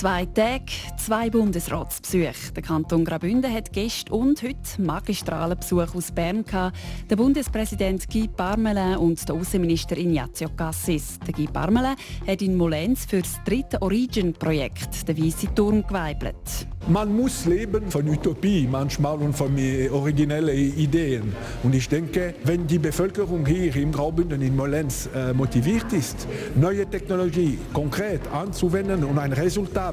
Zwei Tage, zwei Bundesratsbesuche. Der Kanton Graubünden hat gestern und heute magistralen Besuch aus Bern gehabt. Der Bundespräsident Guy Parmelin und der Außenminister Ignazio Cassis. Der Guy Parmelin hat in Molenz für das dritte Origin-Projekt den Weißen Turm geweibelt. Man muss leben von Utopie manchmal und von originellen Ideen. Und ich denke, wenn die Bevölkerung hier im Graubünden in Molenz äh, motiviert ist, neue Technologie konkret anzuwenden und ein Resultat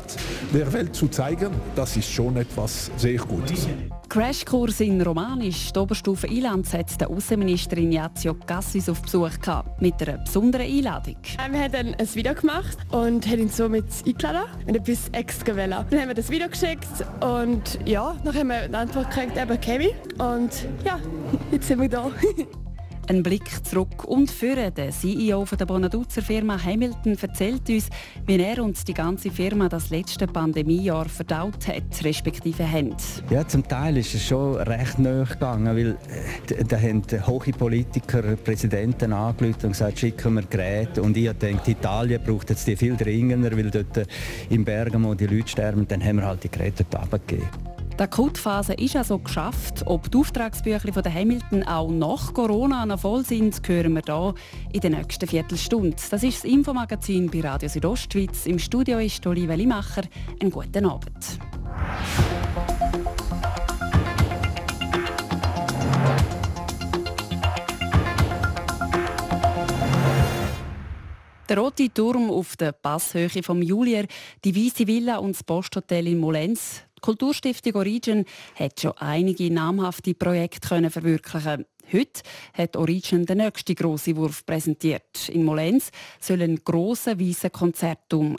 der Welt zu zeigen, das ist schon etwas sehr Gutes. Crashkurs in Romanisch. Die Oberstufe Ilanz hat der Außenminister Ignazio Cassis auf Besuch gehabt, mit einer besonderen Einladung. Wir haben dann ein Video gemacht und haben ihn so mit eingeladen und etwas extra gewählt. Dann haben wir das Video geschickt und ja, dann haben wir eine Antwort gekriegt, eben Kemi. Und ja, jetzt sind wir da. Ein Blick zurück und führen. Der CEO der Bonaduzer Firma Hamilton erzählt uns, wie er und die ganze Firma das letzte Pandemiejahr verdaut hat, respektive haben. Ja, zum Teil ist es schon recht nahe gegangen, weil äh, da haben hohe Politiker, Präsidenten angerufen und gesagt, schicken wir Geräte. Und ich denke, Italien braucht jetzt die viel dringender, weil dort äh, in Bergamo die Leute sterben. Dann haben wir halt die Geräte abgegeben. Die Akutphase ist also geschafft. Ob die Auftragsbücher von der Hamilton auch nach Corona noch voll sind, hören wir hier in der nächsten Viertelstunde. Das ist das Infomagazin bei Radio Südostschweiz. Im Studio ist Olivia Limacher. Einen guten Abend. Der rote Turm auf der Passhöhe vom Julier, die weiße Villa und das Posthotel in Molenz, die Kulturstiftung Origin hat schon einige namhafte Projekte können verwirklichen. Heute hat Origin den nächsten grossen Wurf präsentiert. In Molenz soll ein grosser weißer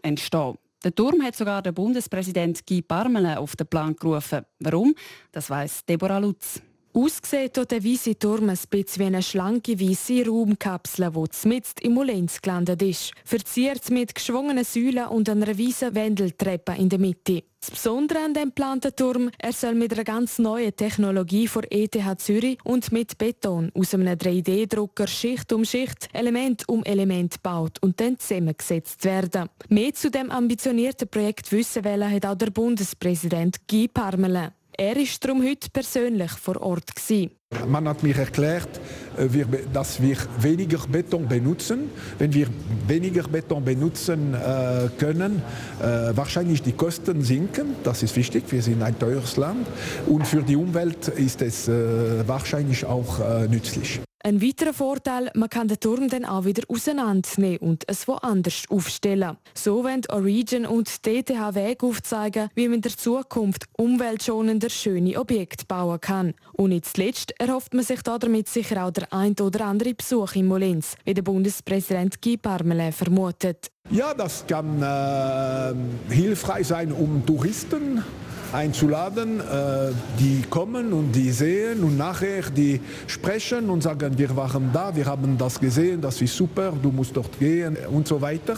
entstehen. Der Turm hat sogar der Bundespräsident Guy Parmelin auf den Plan gerufen. Warum? Das weiss Deborah Lutz. Aussieht tut der weiße Turm ein bisschen wie eine schlanke weiße Raumkapsel, die mitten im Molenz gelandet ist. Verziert mit geschwungenen Säulen und einer weißen Wendeltreppe in der Mitte. Das Besondere an dem geplanten Turm, er soll mit einer ganz neuen Technologie von ETH Zürich und mit Beton aus einem 3D-Drucker Schicht um Schicht, Element um Element gebaut und dann zusammengesetzt werden. Mehr zu dem ambitionierten Projekt wissen wollen hat auch der Bundespräsident Guy Parmelin. Er war darum heute persönlich vor Ort. Gewesen. Man hat mir erklärt, äh, dass wir weniger Beton benutzen. Wenn wir weniger Beton benutzen äh, können, äh, wahrscheinlich die Kosten sinken. Das ist wichtig. Wir sind ein teures Land. Und für die Umwelt ist es wahrscheinlich auch nützlich. Ein weiterer Vorteil, man kann den Turm dann auch wieder auseinandernehmen und es woanders aufstellen. So wollen Origin und DTH Weg aufzeigen, wie man in der Zukunft umweltschonender schöne Objekte bauen kann. Und nicht zuletzt erhofft man sich damit sicher auch der ein oder andere Besuch in Molins, wie der Bundespräsident Guy Parmelin vermutet. Ja, das kann äh, hilfreich sein, um Touristen einzuladen, äh, die kommen und die sehen und nachher die sprechen und sagen, wir waren da, wir haben das gesehen, das ist super, du musst dort gehen und so weiter.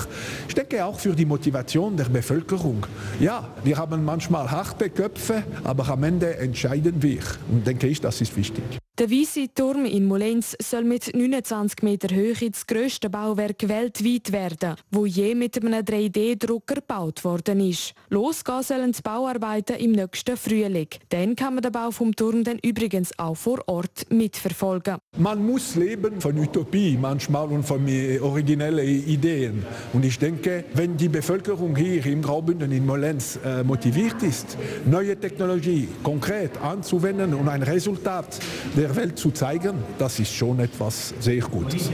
Ich denke auch für die Motivation der Bevölkerung. Ja, wir haben manchmal harte Köpfe, aber am Ende entscheiden wir und denke ich, das ist wichtig. Der Weiße Turm in Molenz soll mit 29 Meter Höhe das grösste Bauwerk weltweit werden, wo je mit einem 3D-Drucker gebaut worden ist. Losgehen sollen die Bauarbeiten im nächsten Frühling. Dann kann man den Bau vom Turm dann übrigens auch vor Ort mitverfolgen. Man muss leben von Utopie manchmal und von originellen Ideen. Und ich denke, wenn die Bevölkerung hier im Graubünden in Molenz äh, motiviert ist, neue Technologie konkret anzuwenden und ein Resultat der Welt zu zeigen, das ist schon etwas sehr Gutes.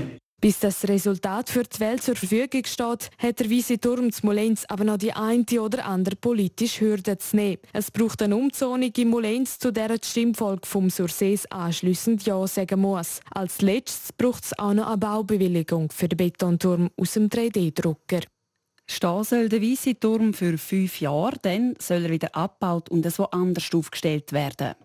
Bis das Resultat für die Welt zur Verfügung steht, hat der Weisse Turm zu Molenz aber noch die eine oder andere politische Hürde zu nehmen. Es braucht eine Umzonung in Molenz, zu der die Stimmvolk vom Sursees anschliessend Ja sagen muss. Als letztes braucht es auch noch eine Baubewilligung für den Betonturm aus dem 3D-Drucker. Stehen soll der Weisse Turm für fünf Jahre, dann soll er wieder abgebaut und so anders aufgestellt werden.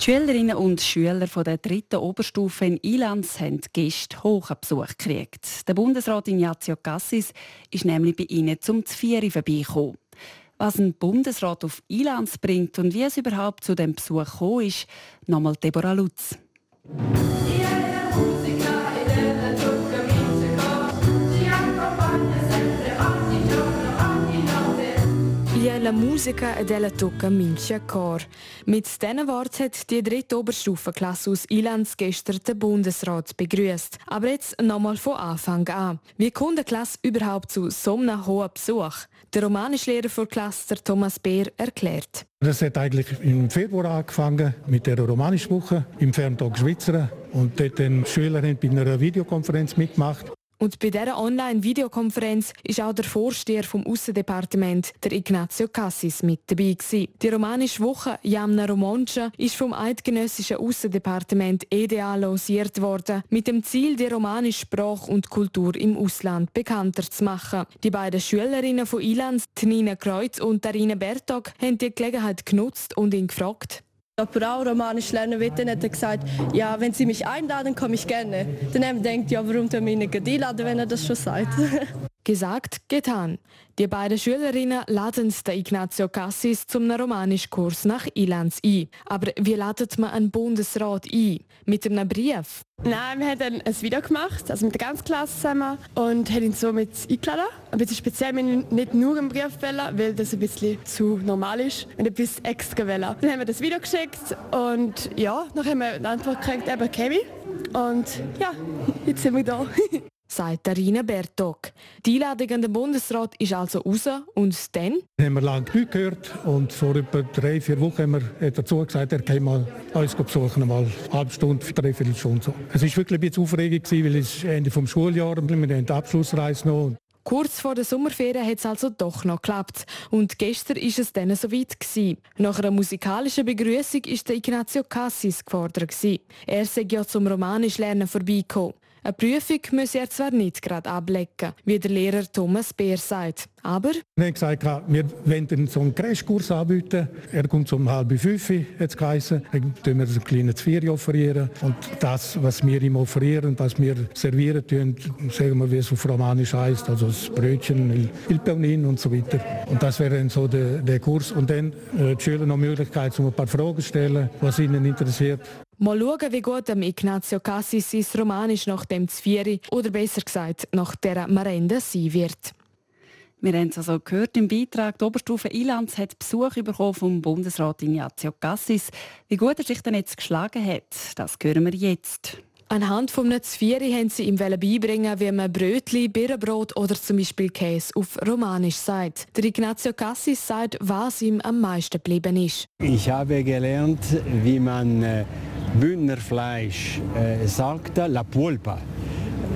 Die Schülerinnen und Schüler von der dritten Oberstufe in Ilanz haben Gäste hohen Besuch gekriegt. Der Bundesrat Ignazio Cassis ist nämlich bei ihnen zum Zvieri vorbeigekommen. Was ein Bundesrat auf Ilanz bringt und wie es überhaupt zu dem Besuch gekommen ist, nochmal Deborah Lutz. La musica e della tocca mincha cor. Mit diesen Worten hat die dritte Oberstufenklasse aus Ilanz gestern den Bundesrat begrüßt. Aber jetzt nochmal von Anfang an. Wie kommt eine Klasse überhaupt zu so einem hohen Besuch? Der Romanischlehrer für Klasse, Thomas Beer, erklärt. Das hat eigentlich im Februar angefangen mit der Romanischwoche im Ferntag Schweizer. Und dort haben die Schüler bei einer Videokonferenz mitgemacht. Und bei dieser Online-Videokonferenz ist auch der Vorsteher vom Aussendepartement, der Ignazio Cassis, mit dabei gewesen. Die romanische Woche Jamna Romancia ist vom eidgenössischen Aussendepartement EDA lanciert worden, mit dem Ziel, die romanische Sprache und Kultur im Ausland bekannter zu machen. Die beiden Schülerinnen von Ilanz, Nina Kreuz und Darina Bertog, haben die Gelegenheit genutzt und ihn gefragt, ob er auch Romanisch lernen will, dann hat er gesagt, ja, wenn Sie mich einladen, komme ich gerne. Dann haben wir gedacht, ja, warum wir ihn nicht einladen, wenn er das schon sagt. Gesagt, getan. Die beiden Schülerinnen laden den Ignazio Cassis zum Romanischkurs nach Ilanz ein. Aber wie ladet man einen Bundesrat ein? Mit einem Brief? Nein, wir haben ein Video gemacht, also mit der ganzen Klasse zusammen und haben ihn so mit eingeladen. Ein bisschen speziell, wir nicht nur einen Brief wählen, weil das ein bisschen zu normal ist, und etwas extra wählen. Dann haben wir das Video geschickt und ja, dann haben wir eine Antwort gekriegt, eben Kevin. Und ja, jetzt sind wir da. sagt Arina Bertok. Die Einladung an den Bundesrat ist also raus und dann? Haben wir lange nichts gehört und vor etwa drei, vier Wochen haben wir, hat er zugesagt, er käme mal uns besuchen, mal eine halbe Stunde, dreiviertel Stunde. So. Es war wirklich ein bisschen aufregend, weil es Ende des Schuljahres, wir haben die Abschlussreise noch. Kurz vor der Sommerferien hat es also doch noch geklappt. Und gestern ist es dann soweit gewesen. Nach einer musikalischen Begrüßung ist der Ignazio Cassis gefordert gewesen. Er sei ja zum Romanisch lernen vorbeigekommen. Eine Prüfung müsse er zwar nicht gerade ablecken, wie der Lehrer Thomas Beer sagt. Aber... Wir haben gesagt, wir wollen so einen Crashkurs anbieten. Er kommt um halb fünf, jetzt geheißen. Dann tun wir einen kleinen Zvieri offerieren. Und das, was wir ihm offerieren, was wir servieren, tun, sagen wir, wie es auf Romanisch heißt, also das Brötchen, il Pelnin und so weiter. Und das wäre dann so der, der Kurs. Und dann äh, die Schüler noch die Möglichkeit, um ein paar Fragen zu stellen, was ihnen interessiert. Mal schauen, wie gut dem Ignazio Cassis sein Romanisch nach dem Zvieri oder besser gesagt nach der Marende sein wird. Wir haben es also gehört im Beitrag, die Oberstufe Ilanz hat Besuch bekommen vom Bundesrat Ignazio Cassis. Wie gut er sich denn jetzt geschlagen hat, das hören wir jetzt. Anhand vom Zvieri haben sie ihm beibringen, wie man Brötli, Birnenbrot oder zum Beispiel Käse auf Romanisch sagt. Der Ignazio Cassis sagt, was ihm am meisten geblieben ist. Ich habe gelernt, wie man äh, Bühnerfleisch äh, sagte La Pulpa.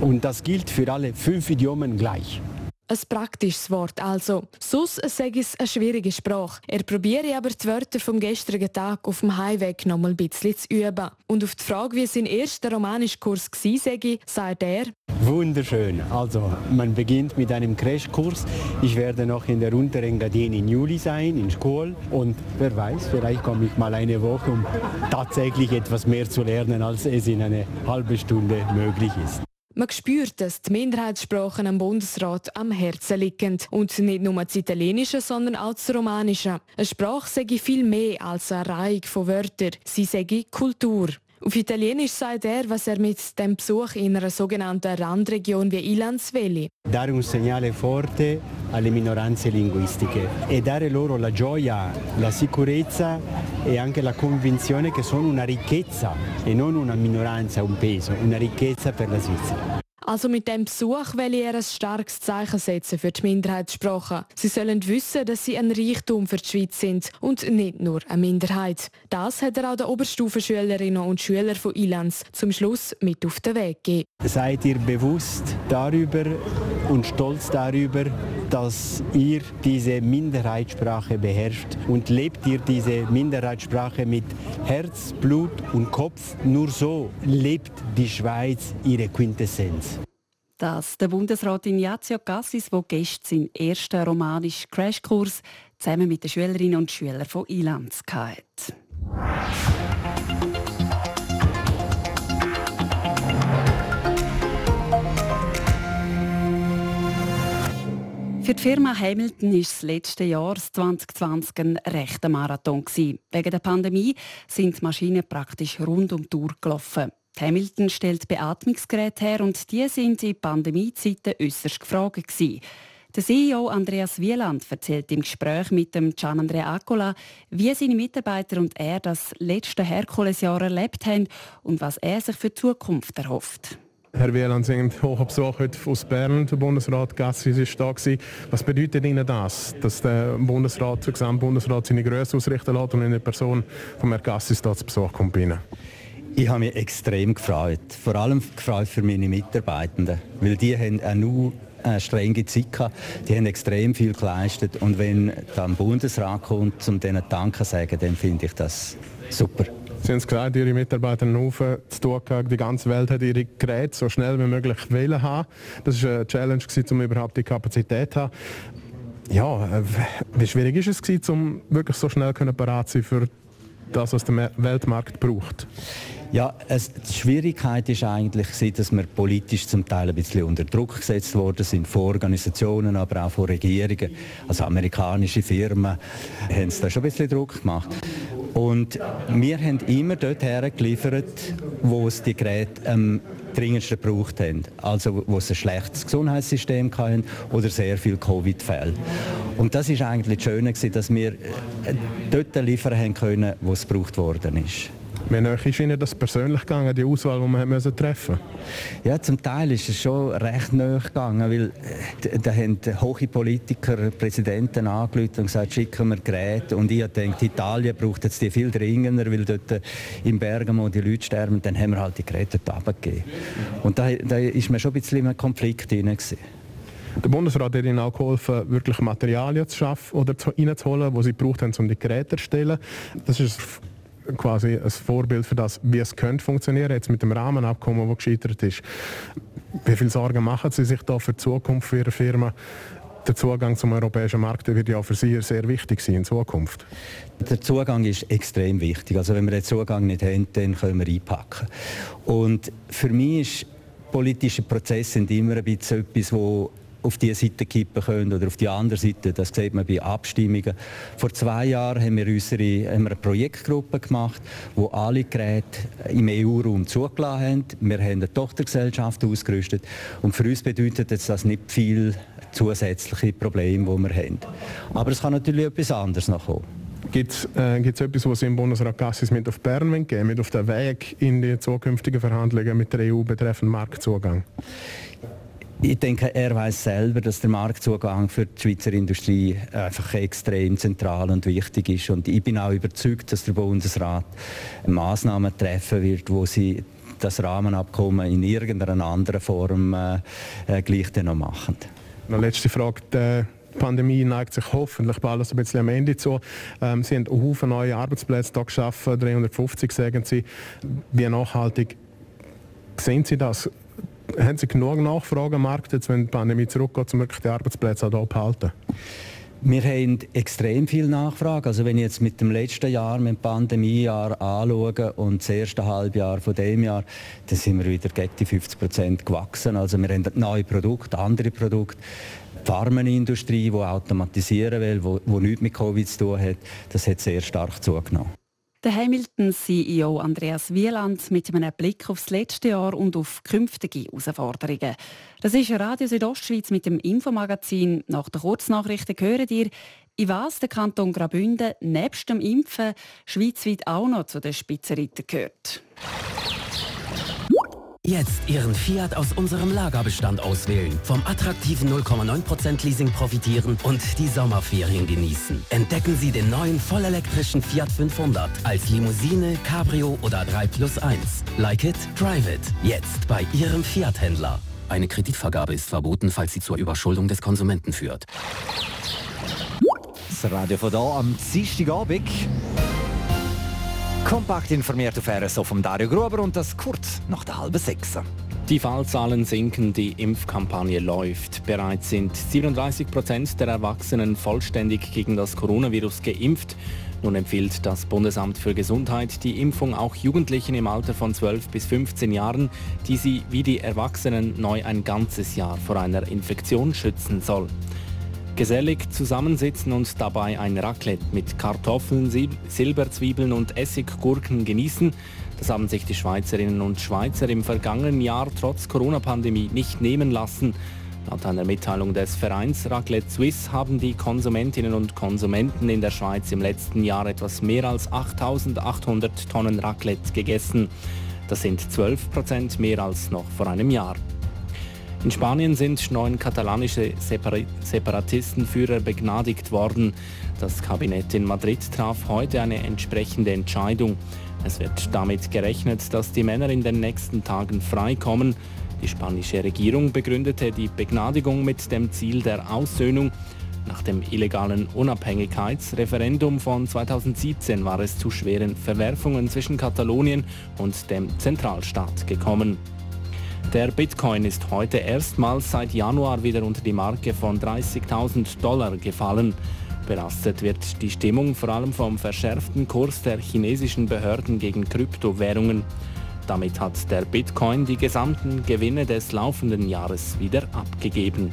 Und das gilt für alle fünf Idiomen gleich. Ein praktisches Wort also. Sus sage es eine schwierige Sprache. Er probiere aber die Wörter vom gestrigen Tag auf dem Heimweg noch mal ein bisschen zu üben. Und auf die Frage, wie sein erster Romanischkurs war, sage sagt er, Wunderschön. Also, man beginnt mit einem Crashkurs. Ich werde noch in der Unterengadin in Juli sein, in Schule. Und wer weiß, vielleicht komme ich mal eine Woche, um tatsächlich etwas mehr zu lernen, als es in einer halben Stunde möglich ist. Man spürt, dass die Minderheitssprachen am Bundesrat am Herzen liegen. Und nicht nur das Italienische, sondern auch das Romanische. Eine Sprache sage viel mehr als eine Reihe von Wörtern. Sie sage Kultur. Auf Italienisch sagt er, was er mit dem Besuch in einer sogenannten Randregion wie Ilanz will. Dare un segnale forte alle minoranze linguistiche e dare loro la gioia, la sicurezza e anche la convinzione che sono una ricchezza e non una minoranza, un peso, una ricchezza per la Svizzera. Also mit dem Besuch will er ein starkes Zeichen setzen für die Minderheitssprachen. Sie sollen wissen, dass sie ein Reichtum für die Schweiz sind und nicht nur eine Minderheit. Das hat er auch den Oberstufenschülerinnen und Schülern von Ilanz zum Schluss mit auf den Weg gegeben. Seid ihr bewusst darüber und stolz darüber, dass ihr diese Minderheitssprache beherrscht und lebt ihr diese Minderheitssprache mit Herz, Blut und Kopf. Nur so lebt die Schweiz ihre Quintessenz dass der Bundesrat Ignazio Cassis, wo gestern seinen ersten romanischen Crashkurs zusammen mit den Schülerinnen und Schülern von Ilanz hat. Für die Firma Hamilton war das letzte Jahr, 2020, ein rechter Marathon. Wegen der Pandemie sind die Maschinen praktisch rund um die Uhr gelaufen. Hamilton stellt Beatmungsgeräte her und die sind in Pandemiezeiten äußerst gefragt. Der CEO Andreas Wieland erzählt im Gespräch mit dem Gian Andrea Accola, wie seine Mitarbeiter und er das letzte Herkulesjahr erlebt haben und was er sich für die Zukunft erhofft. Herr Wieland, Sie sind hoch Besuch heute aus Bern. Der Bundesrat Gassis ist da gewesen. Was bedeutet Ihnen das, dass der Bundesrat, der Gesamtbundesrat seine Größe ausrichten lässt und eine Person von Herrn Gassis da zu Besuch kommt bei Ihnen? Ich habe mich extrem gefreut. Vor allem gefreut für meine Mitarbeitenden, weil die haben auch nur eine strenge Zeit gehabt. Die haben extrem viel geleistet und wenn dann Bundesrat kommt, um denen Danke zu sagen, dann finde ich das super. Sie haben es gesagt, Ihre Mitarbeiter rufen zu tun gehabt. Die ganze Welt hat ihre Geräte so schnell wie möglich wählen haben. Das war eine Challenge, um überhaupt die Kapazität zu haben. Ja, äh, wie schwierig ist es, um wirklich so schnell bereit zu sein für das, was der Weltmarkt braucht? Ja, es, die Schwierigkeit ist eigentlich, dass wir politisch zum Teil ein bisschen unter Druck gesetzt worden sind, von Organisationen, aber auch von Regierungen. Also amerikanische Firmen haben es da schon ein bisschen Druck gemacht. Und wir haben immer dort hergeliefert, wo es die Geräte am dringendsten gebraucht haben. Also wo es ein schlechtes Gesundheitssystem hatten oder sehr viele Covid-Fälle. Und das ist eigentlich das Schöne, dass wir äh, dort liefern können, wo es gebraucht worden ist. Wie nah ist Ihnen das persönlich gegangen, die Auswahl, die man müssen treffen Ja, zum Teil ist es schon recht nah gegangen, weil äh, da haben hohe Politiker, Präsidenten angerufen und gesagt, schicken wir Geräte. Und ich denke, Italien braucht jetzt die viel dringender, weil dort äh, in Bergamo die Leute sterben. Dann haben wir halt die Geräte dort abgegeben. Und da, da ist man schon ein bisschen in einem Konflikt drin. Der Bundesrat hat ihnen auch geholfen, wirklich Materialien zu schaffen oder reinzuholen, die sie gebraucht haben, um die Geräte zu erstellen. Das ist quasi ein Vorbild für das, wie es könnte funktionieren, jetzt mit dem Rahmenabkommen, das gescheitert ist. Wie viele Sorgen machen Sie sich da für die Zukunft für Ihre Firma? Der Zugang zum europäischen Markt wird ja für Sie sehr wichtig sein in Zukunft. Der Zugang ist extrem wichtig. Also wenn wir den Zugang nicht haben, dann können wir einpacken. Und für mich ist politische Prozesse sind immer ein bisschen etwas, wo auf die Seite kippen können oder auf die andere Seite. Das sieht man bei Abstimmungen. Vor zwei Jahren haben wir, unsere, haben wir eine Projektgruppe gemacht, wo alle Geräte im EU-Raum zugelassen haben. Wir haben eine Tochtergesellschaft ausgerüstet und für uns bedeutet das nicht viel zusätzliche Probleme, die wir haben. Aber es kann natürlich etwas anderes noch kommen. Gibt es äh, etwas, was Sie im Bundesrat Gassis mit auf Bern geben mit auf den Weg in die zukünftigen Verhandlungen mit der EU betreffend Marktzugang? Ich denke, er weiß selber, dass der Marktzugang für die Schweizer Industrie einfach extrem zentral und wichtig ist. Und ich bin auch überzeugt, dass der Bundesrat Maßnahmen treffen wird, wo sie das Rahmenabkommen in irgendeiner anderen Form äh, äh gleich noch machen. Eine letzte Frage. Die Pandemie neigt sich hoffentlich bald ein bisschen am Ende zu. Ähm, sie haben Haufen neue Arbeitsplätze hier geschaffen, 350 sagen Sie. Wie nachhaltig sehen Sie das? Haben Sie genug Nachfrage am Markt, jetzt, wenn die Pandemie zurückgeht, um die Arbeitsplätze auch behalten? Wir haben extrem viel Nachfrage. Also wenn ich jetzt mit dem letzten Jahr, mit dem Pandemiejahr anschaue und das erste Halbjahr von dem Jahr, dann sind wir wieder gegen die 50 Prozent gewachsen. Also wir haben neue Produkte, andere Produkte. Die Pharmaindustrie, die automatisieren will, die nichts mit Covid zu tun hat, das hat sehr stark zugenommen. Der Hamilton-CEO Andreas Wieland mit einem Blick aufs letzte Jahr und auf künftige Herausforderungen. Das ist Radio Südostschweiz mit dem Infomagazin. Nach den Kurznachrichten hören ihr, in was der Kanton Graubünden nebst dem Impfen schweizweit auch noch zu den Spitzenreitern gehört. Jetzt Ihren Fiat aus unserem Lagerbestand auswählen, vom attraktiven 0,9% Leasing profitieren und die Sommerferien genießen. Entdecken Sie den neuen vollelektrischen Fiat 500 als Limousine, Cabrio oder 3 plus 1. Like it, drive it. Jetzt bei Ihrem Fiat-Händler. Eine Kreditvergabe ist verboten, falls sie zur Überschuldung des Konsumenten führt. Das Radio von da am Dienstagabend. Kompakt informiert auf RSO vom Dario Gruber und das kurz nach der halben sechs. Die Fallzahlen sinken, die Impfkampagne läuft. Bereits sind 37 Prozent der Erwachsenen vollständig gegen das Coronavirus geimpft. Nun empfiehlt das Bundesamt für Gesundheit die Impfung auch Jugendlichen im Alter von 12 bis 15 Jahren, die sie wie die Erwachsenen neu ein ganzes Jahr vor einer Infektion schützen soll. Gesellig zusammensitzen und dabei ein Raclette mit Kartoffeln, Silberzwiebeln und Essiggurken genießen. Das haben sich die Schweizerinnen und Schweizer im vergangenen Jahr trotz Corona-Pandemie nicht nehmen lassen. Laut einer Mitteilung des Vereins Raclette Suisse haben die Konsumentinnen und Konsumenten in der Schweiz im letzten Jahr etwas mehr als 8800 Tonnen Raclette gegessen. Das sind 12 Prozent mehr als noch vor einem Jahr. In Spanien sind neun katalanische Separatistenführer begnadigt worden. Das Kabinett in Madrid traf heute eine entsprechende Entscheidung. Es wird damit gerechnet, dass die Männer in den nächsten Tagen freikommen. Die spanische Regierung begründete die Begnadigung mit dem Ziel der Aussöhnung. Nach dem illegalen Unabhängigkeitsreferendum von 2017 war es zu schweren Verwerfungen zwischen Katalonien und dem Zentralstaat gekommen. Der Bitcoin ist heute erstmals seit Januar wieder unter die Marke von 30.000 Dollar gefallen. Belastet wird die Stimmung vor allem vom verschärften Kurs der chinesischen Behörden gegen Kryptowährungen. Damit hat der Bitcoin die gesamten Gewinne des laufenden Jahres wieder abgegeben.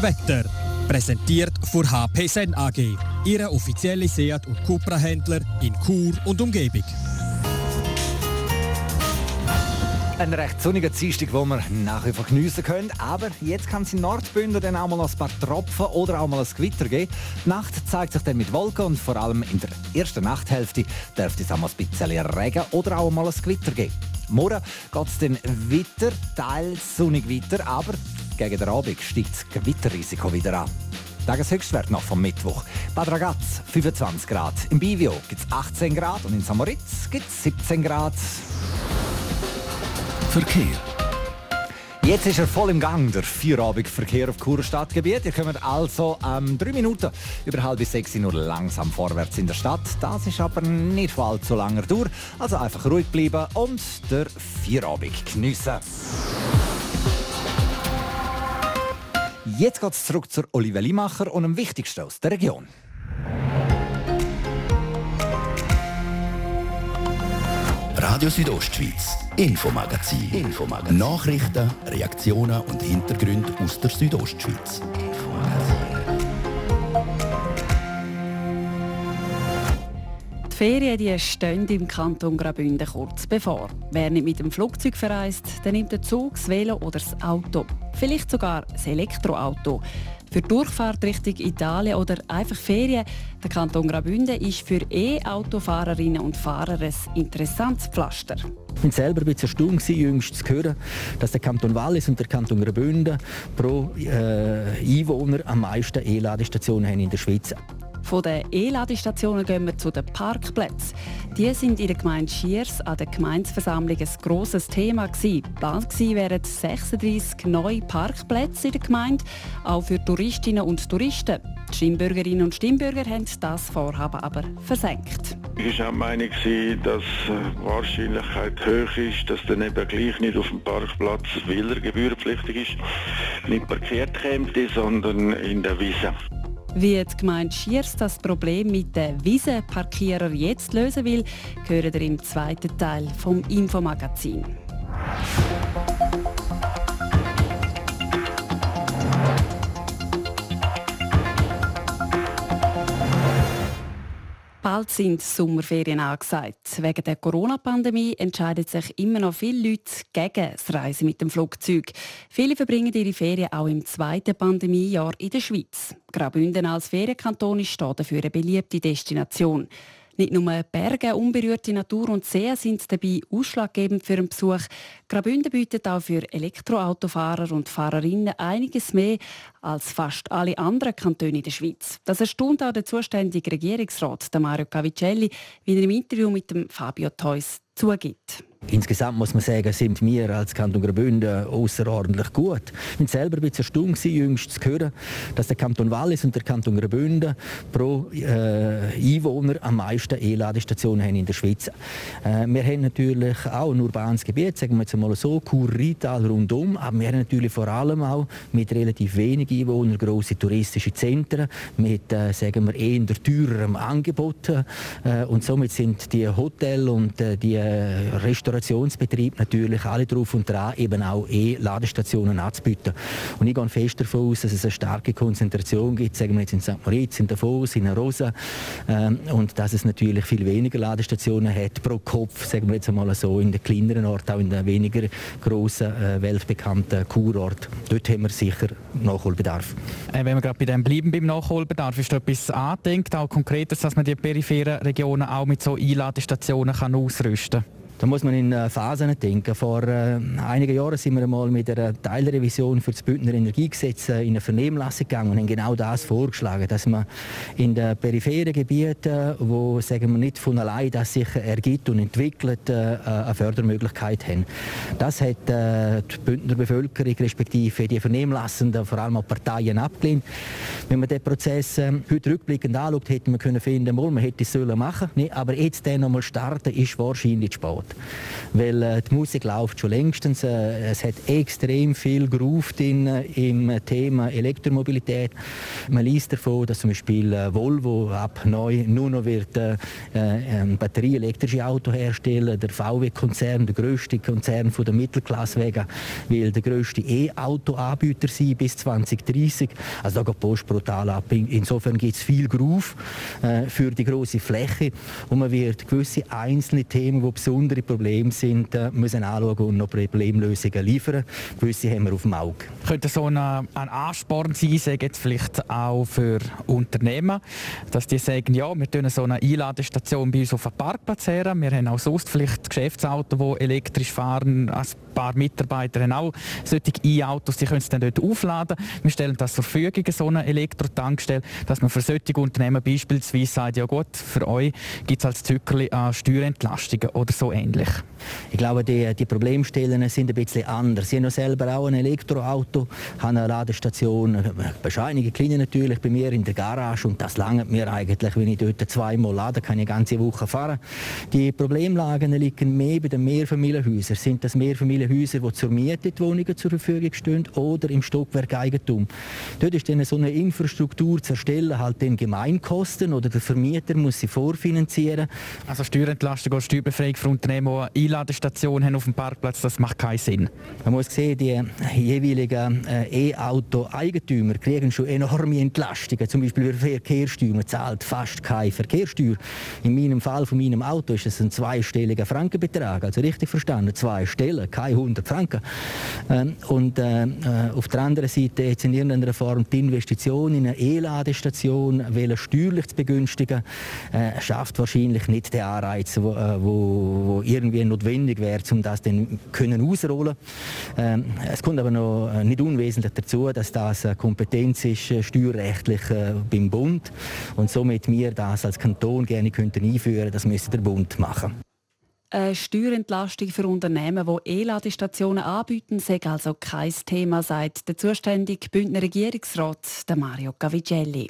Wetter präsentiert von HP Sen AG, Ihre offizielle Seat- und Cupra-Händler in Chur und Umgebung. Ein recht sonniger Dienstag, den wir nach wie vor geniessen können. Aber jetzt kann es in Nordbünden dann auch mal ein paar Tropfen oder auch mal ein Gewitter geben. Die Nacht zeigt sich dann mit Wolken und vor allem in der ersten Nachthälfte dürfte es auch mal ein bisschen Regen oder auch mal ein Gewitter geben. Morgen geht es dann weiter, teils sonnig weiter, aber gegen den Abend steigt das Gewitterrisiko wieder an. Tageshöchstwert noch vom Mittwoch. Bad Ragaz 25 Grad, im Bivio gibt es 18 Grad und in Samoritz gibt es 17 Grad. Verkehr. Jetzt ist er voll im Gang, der Feierabendverkehr auf Churer Stadtgebiet. Ihr kommt also ähm, drei Minuten über halb sechs nur langsam vorwärts in der Stadt. Das ist aber nicht für allzu langer Dauer. Also einfach ruhig bleiben und der Feierabend geniessen. Jetzt geht es zurück zur Olive Limacher und dem Wichtigsten aus der Region. Radio Südostschweiz, Infomagazin. Infomagazin. Nachrichten, Reaktionen und Hintergründe aus der Südostschweiz. Die Ferien die stehen im Kanton Graubünden kurz bevor. Wer nicht mit dem Flugzeug verreist, der nimmt den Zug, das Velo oder das Auto. Vielleicht sogar das Elektroauto. Für Durchfahrt Richtung Italien oder einfach Ferien, der Kanton Graubünden ist für E-Autofahrerinnen und Fahrer ein interessantes Pflaster. Ich bin selber ein bisschen erstaunt, jüngst zu hören, dass der Kanton Wallis und der Kanton Graubünden pro äh, Einwohner am meisten E-Ladestationen haben in der Schweiz. Von den E-Ladestationen gehen wir zu den Parkplätzen. Die sind in der Gemeinde Schiers an der Gemeindeversammlung ein grosses Thema. Geplant wären 36 neue Parkplätze in der Gemeinde, auch für Touristinnen und Touristen. Die Stimmbürgerinnen und Stimmbürger haben das Vorhaben aber versenkt. Ich war auch der Meinung, dass die Wahrscheinlichkeit hoch ist, dass dann eben gleich nicht auf dem Parkplatz, weil er gebührenpflichtig ist, nicht parkiert kommt, sondern in der Wiese. Wie die Gemeinde Schiers das Problem mit den Wiesenparkierern jetzt lösen will, hören ihr im zweiten Teil vom Infomagazin. Bald sind Sommerferien angesagt. Wegen der Corona-Pandemie entscheiden sich immer noch viele Leute gegen das Reisen mit dem Flugzeug. Viele verbringen ihre Ferien auch im zweiten Pandemiejahr in der Schweiz. Graubünden als Ferienkanton ist dafür eine beliebte Destination. Nicht nur Berge, unberührte Natur und Seen sind dabei ausschlaggebend für einen Besuch. Graubünden bietet auch für Elektroautofahrer und Fahrerinnen einiges mehr als fast alle anderen Kantone in der Schweiz. Das erstaunt auch der zuständige Regierungsrat, Mario Cavicelli, wie er im Interview mit Fabio Theus zugibt. Insgesamt muss man sagen, sind wir als Kanton Graubünden außerordentlich gut. Ich bin selber ein bisschen erstaunt, jüngst zu hören, dass der Kanton Wallis und der Kanton Graubünden pro äh, Einwohner am meisten E-Ladestationen haben in der Schweiz. Äh, wir haben natürlich auch ein urbanes Gebiet, sagen wir jetzt mal so, Kur-Rital rundum, aber wir haben natürlich vor allem auch mit relativ wenigen Einwohnern grosse touristische Zentren mit, äh, sagen wir, eher teurerem Angebot. Äh, und somit sind die Hotels und äh, die Restaurants Restaurationsbetrieben natürlich alle drauf und dran, eben auch E-Ladestationen anzubieten. Und ich gehe fest davon aus, dass es eine starke Konzentration gibt, sagen wir jetzt in St. Moritz, in Davos, in Rosa, ähm, und dass es natürlich viel weniger Ladestationen hat pro Kopf, sagen wir jetzt einmal so, in den kleineren Orten, auch in den weniger grossen, äh, weltbekannten Kurorten. Dort haben wir sicher Nachholbedarf. Äh, wenn wir gerade bei dem bleiben beim Nachholbedarf, ist da etwas angedenkt, auch konkretes, dass man die peripheren Regionen auch mit so Einladestationen kann ausrüsten kann? Da muss man in äh, Phasen denken. Vor äh, einigen Jahren sind wir einmal mit einer Teilrevision für das Bündner Energiegesetz äh, in eine Vernehmlassung gegangen und haben genau das vorgeschlagen, dass man in den peripheren Gebieten, wo sagen wir nicht von allein das sich ergibt und entwickelt, eine Fördermöglichkeit haben. Das hat die Bündner Bevölkerung respektive die Vernehmlassenden, vor allem auch Parteien abgelehnt. Wenn man den Prozess äh, heute rückblickend anschaut, hätte man können finden, man hätte es sollen machen, nee, aber jetzt den nochmal starten, ist wahrscheinlich spät. Weil äh, die Musik läuft schon längstens. Äh, es hat extrem viel gerufen in, äh, im Thema Elektromobilität. Man liest davon, dass zum Beispiel äh, Volvo ab neu nur noch wird äh, äh, batterieelektrische Auto herstellen. Der VW-Konzern, der größte Konzern von der Mittelklasse wegen, will der größte E-Auto-Anbieter sein bis 2030. Also da geht die Post brutal ab. Insofern gibt es viel Groove für die große Fläche und man wird gewisse einzelne Themen, die besondere andere Probleme sind, äh, müssen anschauen und noch Problemlösungen liefern. Gewisse haben wir auf dem Auge. Könnte so ein, ein Ansporn sein, sagen jetzt vielleicht auch für Unternehmen, dass die sagen, ja, wir tun so eine Einladestation bei uns auf einem Parkplatz her. Wir haben auch sonst vielleicht Geschäftsautos, die elektrisch fahren. Ein paar Mitarbeiter haben auch solche E-Autos, die können es dann dort aufladen. Wir stellen das zur Verfügung, so eine Elektrotankstelle, dass man für solche Unternehmen beispielsweise sagt, ja gut, für euch gibt es als Zückerli an Steuerentlastungen oder so ähnlich. Ich glaube, die, die Problemstellen sind ein bisschen anders. Ich habe selber auch ein Elektroauto, habe eine Ladestation, bescheinige kleine natürlich, bei mir in der Garage und das langt mir eigentlich, wenn ich dort zweimal lade, kann ich eine ganze Woche fahren. Die Problemlagen liegen mehr bei den Mehrfamilienhäusern. Sind das Mehrfamilienhäuser, die zur Miete die Wohnungen zur Verfügung stehen oder im Stockwerk Eigentum? Dort ist dann so eine Infrastruktur zu erstellen, halt den Gemeinkosten oder der Vermieter muss sie vorfinanzieren. Also Steuerentlastung oder Steuerbefreiung für Unternehmen die eine Einladestation haben auf dem Parkplatz, das macht keinen Sinn. Man muss sehen, die jeweiligen äh, E-Auto-Eigentümer kriegen schon enorme Entlastungen. Zum Beispiel für Verkehrssteuer. Zahlt fast keine Verkehrssteuer. In meinem Fall von meinem Auto ist es ein zweistelliger Frankenbetrag. Also richtig verstanden, zwei Stellen, keine 100 Franken. Ähm, und äh, äh, auf der anderen Seite jetzt in irgendeiner Form die Investition in eine E-Ladestation, steuerlich zu begünstigen, äh, schafft wahrscheinlich nicht den Anreiz, wo, äh, wo irgendwie notwendig wäre, um das dann können ausrollen. Ähm, es kommt aber noch äh, nicht unwesentlich dazu, dass das Kompetenz ist äh, steuerrechtlich äh, beim Bund und somit wir das als Kanton gerne könnten einführen, das müsste der Bund machen. Eine Steuerentlastung für Unternehmen, die E-Ladestationen anbieten, sei also kein Thema, sagt der zuständige Bündner Regierungsrat Mario Cavigelli.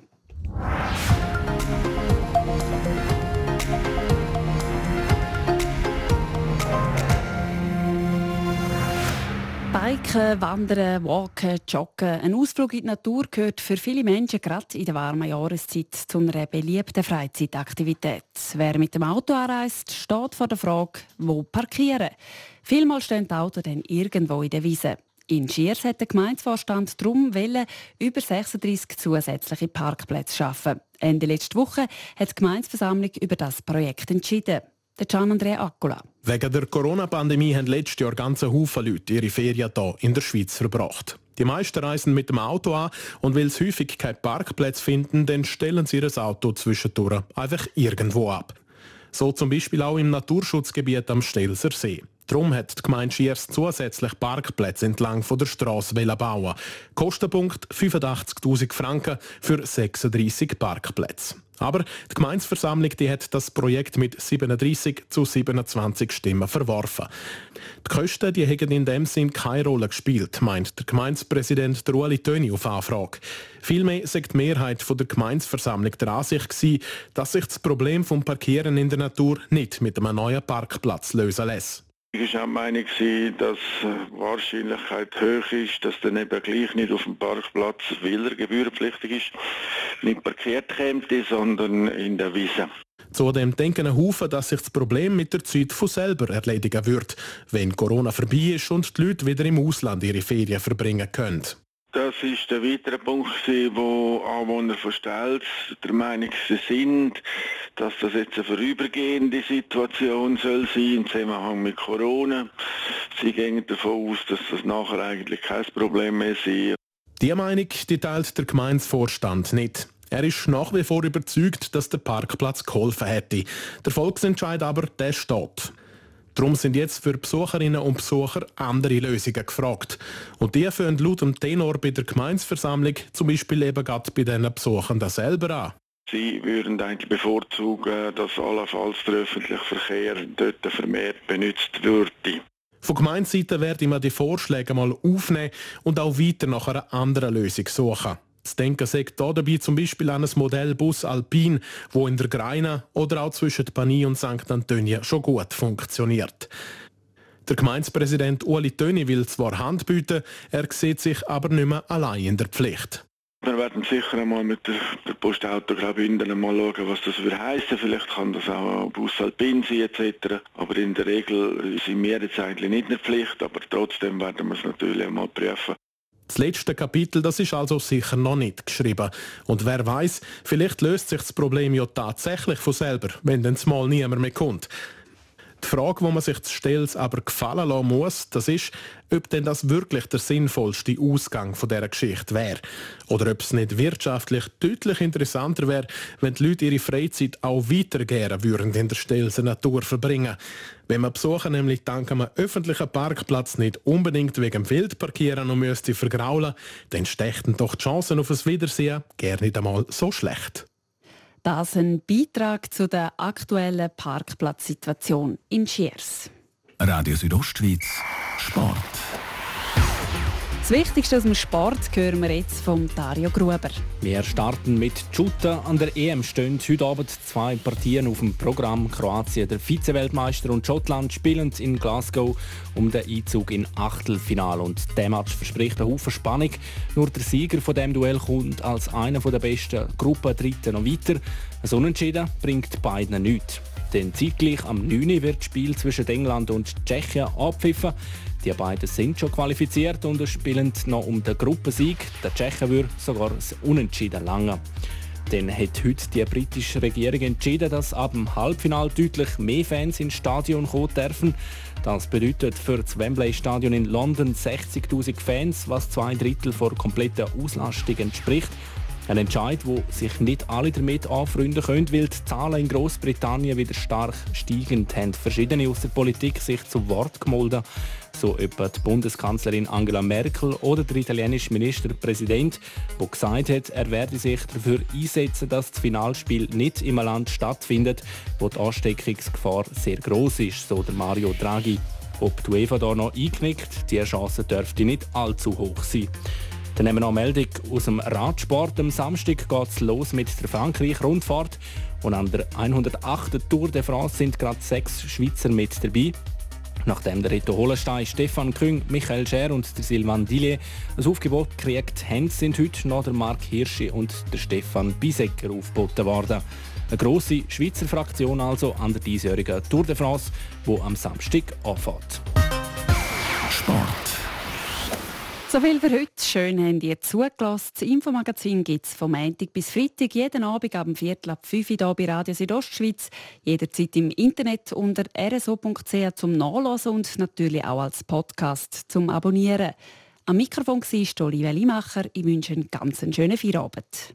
Biken, Wandern, Walken, Joggen. Ein Ausflug in die Natur gehört für viele Menschen gerade in der warmen Jahreszeit zu einer beliebten Freizeitaktivität. Wer mit dem Auto anreist, steht vor der Frage, wo parkieren. Vielmal stehen die Autos dann irgendwo in der Wiese. In Schiers hat der Gemeindevorstand darum wollen, über 36 zusätzliche Parkplätze schaffen. Ende letzte Woche hat die Gemeindeversammlung über das Projekt entschieden der Gian Andrea Accola. Wegen der Corona-Pandemie haben letztes Jahr ganze Haufen Leute ihre Ferien hier in der Schweiz verbracht. Die meisten reisen mit dem Auto an und weil sie häufig keinen Parkplatz finden, dann stellen sie ihr Auto zwischendurch einfach irgendwo ab. So zum Beispiel auch im Naturschutzgebiet am Stelzer See. Darum hat die Gemeinde Schiers zusätzlich Parkplätze entlang der Strasse bauen. Kostenpunkt 85.000 Franken für 36 Parkplätze. Aber die Gemeinsversammlung die hat das Projekt mit 37 zu 27 Stimmen verworfen. Die Kosten die haben in dem Sinn keine Rolle gespielt, meint der Gemeindepräsident Ueli Töni auf Anfrage. Vielmehr sagt die Mehrheit der Gemeinsversammlung der Ansicht gewesen, dass sich das Problem vom Parkieren in der Natur nicht mit einem neuen Parkplatz lösen lässt. Ich war auch Meinung, dass die Wahrscheinlichkeit hoch ist, dass dann eben gleich nicht auf dem Parkplatz, weil er gebührenpflichtig ist, nicht parkiert kommt, sondern in der Wiese. Zudem denken ein Haufen, dass sich das Problem mit der Zeit von selber erledigen wird, wenn Corona vorbei ist und die Leute wieder im Ausland ihre Ferien verbringen können. Das ist der weitere Punkt, wo Anwohner von Stelz der Meinung sind, dass das jetzt eine vorübergehende Situation soll sein im Zusammenhang mit Corona. Sie gehen davon aus, dass das nachher eigentlich kein Problem mehr sein. Die Meinung die teilt der Gemeinsvorstand nicht. Er ist nach wie vor überzeugt, dass der Parkplatz geholfen hätte. Der Volksentscheid aber, der steht. Darum sind jetzt für Besucherinnen und Besucher andere Lösungen gefragt. Und die führen laut dem Tenor bei der Gemeinsversammlung zum Beispiel eben gerade bei diesen Besuchenden selber an. Sie würden eigentlich bevorzugen, dass allenfalls der öffentliche Verkehr dort vermehrt benutzt würde. Von Gemeindeseite werde ich mir die Vorschläge mal aufnehmen und auch weiter nach einer anderen Lösung suchen. Das Denken sagt dabei zum Beispiel an ein Modellbus Alpin, wo in der Greine oder auch zwischen Panie und St. Antonia schon gut funktioniert. Der Gemeindepräsident Uli Töni will zwar Hand bieten, er sieht sich aber nicht mehr allein in der Pflicht. Wir werden sicher einmal mit der, der Postauto Graubünden mal schauen, was das würde. Vielleicht kann das auch Bus Alpin sein etc. Aber in der Regel sind wir jetzt eigentlich nicht in der Pflicht, aber trotzdem werden wir es natürlich einmal prüfen. Das letzte Kapitel, das ist also sicher noch nicht geschrieben. Und wer weiß, vielleicht löst sich das Problem ja tatsächlich von selber, wenn dann mal niemand mehr kommt. Die Frage, die man sich zu stellen aber gefallen lassen muss, das ist, ob denn das wirklich der sinnvollste Ausgang von dieser Geschichte wäre. Oder ob es nicht wirtschaftlich deutlich interessanter wäre, wenn die Leute ihre Freizeit auch weiter gerne würden in der Stelzer Natur verbringen. Wenn man Besucher nämlich dank einem öffentlichen Parkplatz nicht unbedingt wegen Wildparkieren noch müsste vergraulen, dann stechten doch die Chancen auf ein Wiedersehen gerne nicht einmal so schlecht. Das ein Beitrag zu der aktuellen Parkplatzsituation in Schiers. Radio Südostschweiz Sport. Das Wichtigste aus dem Sport hören wir jetzt von Dario Gruber. Wir starten mit Shooten. An der EM stehen heute Abend zwei Partien auf dem Programm. Kroatien, der Vize-Weltmeister, und Schottland spielen in Glasgow um den Einzug in Achtelfinale. Und der Match verspricht einen Haufen Spannung. Nur der Sieger von dem Duell kommt als einer der besten Gruppendritten noch weiter. Ein Unentschieden bringt beiden nichts. Denn zeitgleich am 9. wird das Spiel zwischen England und Tschechien abpfiffen. Die beiden sind schon qualifiziert und spielen noch um den Gruppensieg. Der Tschechen würde sogar Unentschieden lange. Dann hat heute die britische Regierung entschieden, dass ab dem Halbfinale deutlich mehr Fans ins Stadion kommen dürfen. Das bedeutet für das Wembley Stadion in London 60.000 Fans, was zwei Drittel der kompletten Auslastung entspricht. Ein Entscheid, wo sich nicht alle damit anfreunden können, weil die Zahlen in Großbritannien wieder stark steigend haben. Verschiedene aus der Politik sich zu Wort gemolden, so etwa die Bundeskanzlerin Angela Merkel oder der italienische Ministerpräsident, der gesagt hat, er werde sich dafür einsetzen, dass das Finalspiel nicht im Land stattfindet, wo die Ansteckungsgefahr sehr groß ist, so der Mario Draghi. Ob die UEFA da noch einknickt, diese Chance dürfte nicht allzu hoch sein. Dann haben wir noch eine Meldung aus dem Radsport. Am Samstag geht es los mit der Frankreich-Rundfahrt. Und an der 108. Tour de France sind gerade sechs Schweizer mit dabei. Nachdem der Reto Hollenstein, Stefan Küng, Michael Scher und der Silvan Dillier ein Aufgebot gekriegt haben, sind heute noch der Marc Hirschi und der Stefan Bisecker aufgeboten worden. Eine grosse Schweizer Fraktion also an der diesjährigen Tour de France, die am Samstag anfängt. Sport. So viel für heute. Schön haben ihr zugelassen. Das Infomagazin gibt es vom Montag bis Freitag jeden Abend ab Viertel ab 5 Uhr bei Radio Südostschweiz. Jederzeit im Internet unter rso.ch zum Nachlesen und natürlich auch als Podcast zum Abonnieren. Am Mikrofon war Olivia Limacher. Ich wünsche einen ganz schönen Feierabend.